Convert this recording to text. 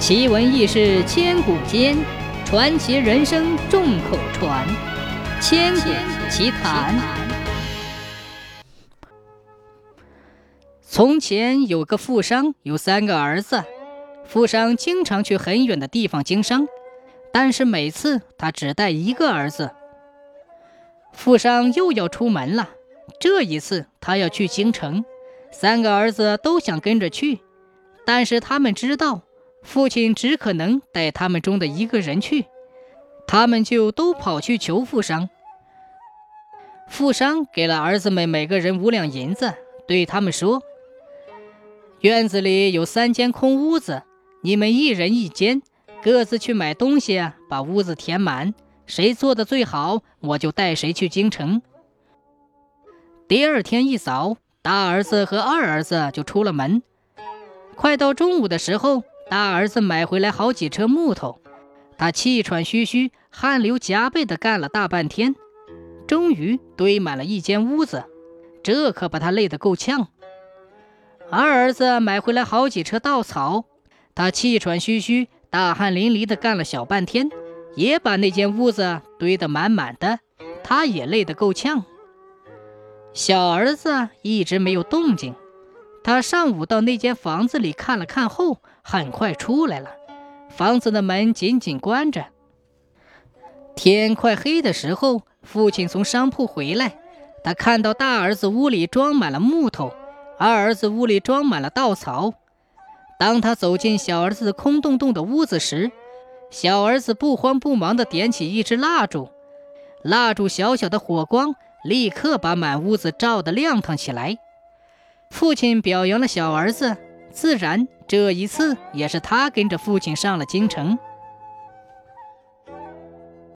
奇闻异事千古间，传奇人生众口传。千古奇谈。从前有个富商，有三个儿子。富商经常去很远的地方经商，但是每次他只带一个儿子。富商又要出门了，这一次他要去京城，三个儿子都想跟着去，但是他们知道。父亲只可能带他们中的一个人去，他们就都跑去求富商。富商给了儿子们每个人五两银子，对他们说：“院子里有三间空屋子，你们一人一间，各自去买东西，把屋子填满。谁做的最好，我就带谁去京城。”第二天一早，大儿子和二儿子就出了门。快到中午的时候。大儿子买回来好几车木头，他气喘吁吁、汗流浃背地干了大半天，终于堆满了一间屋子，这可把他累得够呛。二儿子买回来好几车稻草，他气喘吁吁、大汗淋漓地干了小半天，也把那间屋子堆得满满的，他也累得够呛。小儿子一直没有动静。他上午到那间房子里看了看后，很快出来了。房子的门紧紧关着。天快黑的时候，父亲从商铺回来，他看到大儿子屋里装满了木头，二儿子屋里装满了稻草。当他走进小儿子空洞洞的屋子时，小儿子不慌不忙地点起一支蜡烛，蜡烛小小的火光立刻把满屋子照得亮堂起来。父亲表扬了小儿子，自然这一次也是他跟着父亲上了京城。